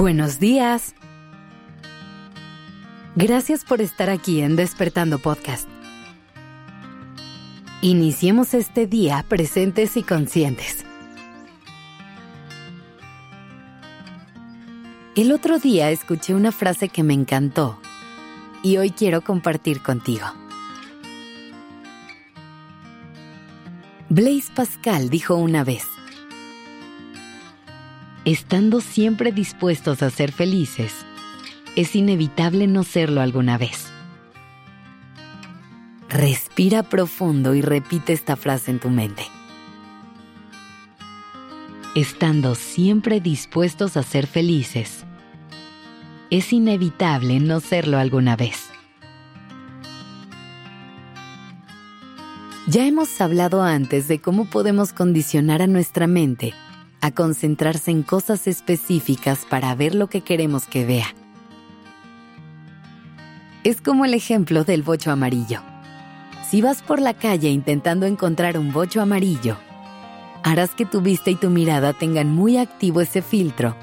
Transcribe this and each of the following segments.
Buenos días. Gracias por estar aquí en Despertando Podcast. Iniciemos este día presentes y conscientes. El otro día escuché una frase que me encantó y hoy quiero compartir contigo. Blaise Pascal dijo una vez, estando siempre dispuestos a ser felices, es inevitable no serlo alguna vez. Respira profundo y repite esta frase en tu mente. Estando siempre dispuestos a ser felices, es inevitable no serlo alguna vez. Ya hemos hablado antes de cómo podemos condicionar a nuestra mente a concentrarse en cosas específicas para ver lo que queremos que vea. Es como el ejemplo del bocho amarillo. Si vas por la calle intentando encontrar un bocho amarillo, harás que tu vista y tu mirada tengan muy activo ese filtro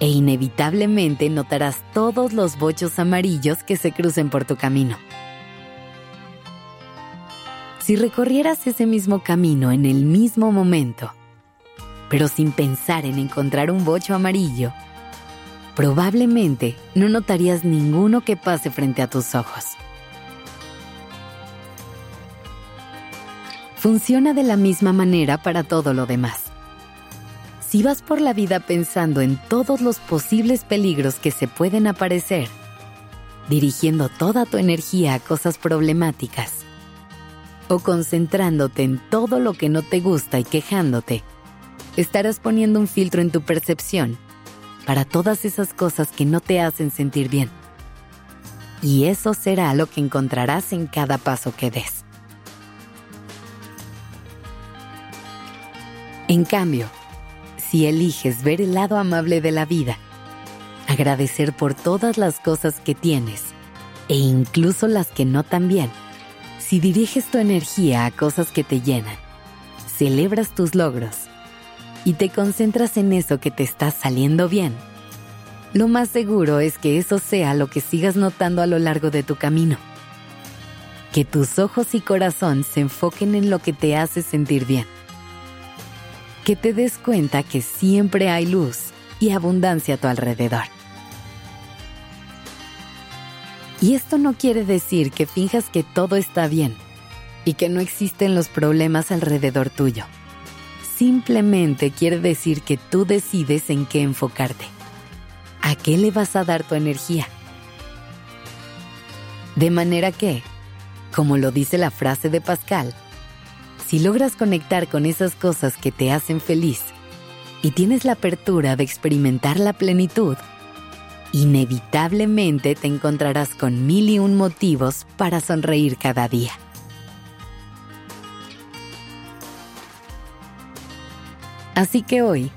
e inevitablemente notarás todos los bochos amarillos que se crucen por tu camino. Si recorrieras ese mismo camino en el mismo momento, pero sin pensar en encontrar un bocho amarillo, probablemente no notarías ninguno que pase frente a tus ojos. Funciona de la misma manera para todo lo demás. Si vas por la vida pensando en todos los posibles peligros que se pueden aparecer, dirigiendo toda tu energía a cosas problemáticas, o concentrándote en todo lo que no te gusta y quejándote, estarás poniendo un filtro en tu percepción para todas esas cosas que no te hacen sentir bien. Y eso será lo que encontrarás en cada paso que des. En cambio, si eliges ver el lado amable de la vida, agradecer por todas las cosas que tienes e incluso las que no tan bien, si diriges tu energía a cosas que te llenan, celebras tus logros y te concentras en eso que te está saliendo bien, lo más seguro es que eso sea lo que sigas notando a lo largo de tu camino. Que tus ojos y corazón se enfoquen en lo que te hace sentir bien. Que te des cuenta que siempre hay luz y abundancia a tu alrededor. Y esto no quiere decir que finjas que todo está bien y que no existen los problemas alrededor tuyo simplemente quiere decir que tú decides en qué enfocarte. ¿A qué le vas a dar tu energía? De manera que, como lo dice la frase de Pascal, si logras conectar con esas cosas que te hacen feliz y tienes la apertura de experimentar la plenitud, inevitablemente te encontrarás con mil y un motivos para sonreír cada día. Así que hoy,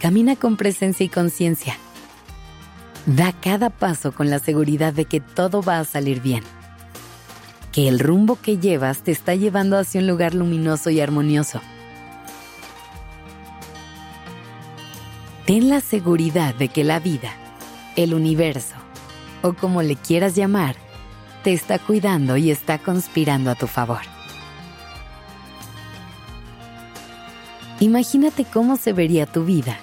camina con presencia y conciencia. Da cada paso con la seguridad de que todo va a salir bien. Que el rumbo que llevas te está llevando hacia un lugar luminoso y armonioso. Ten la seguridad de que la vida, el universo, o como le quieras llamar, te está cuidando y está conspirando a tu favor. Imagínate cómo se vería tu vida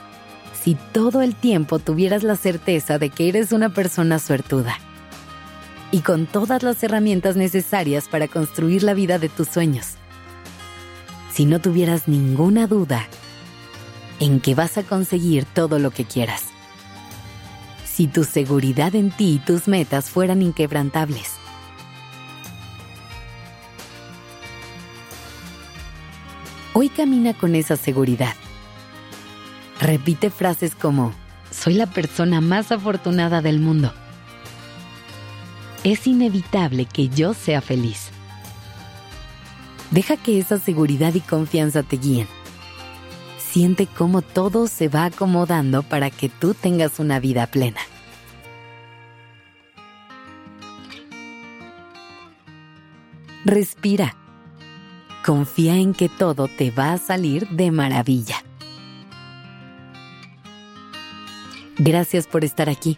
si todo el tiempo tuvieras la certeza de que eres una persona suertuda y con todas las herramientas necesarias para construir la vida de tus sueños. Si no tuvieras ninguna duda en que vas a conseguir todo lo que quieras. Si tu seguridad en ti y tus metas fueran inquebrantables Hoy camina con esa seguridad. Repite frases como, soy la persona más afortunada del mundo. Es inevitable que yo sea feliz. Deja que esa seguridad y confianza te guíen. Siente cómo todo se va acomodando para que tú tengas una vida plena. Respira confía en que todo te va a salir de maravilla. Gracias por estar aquí.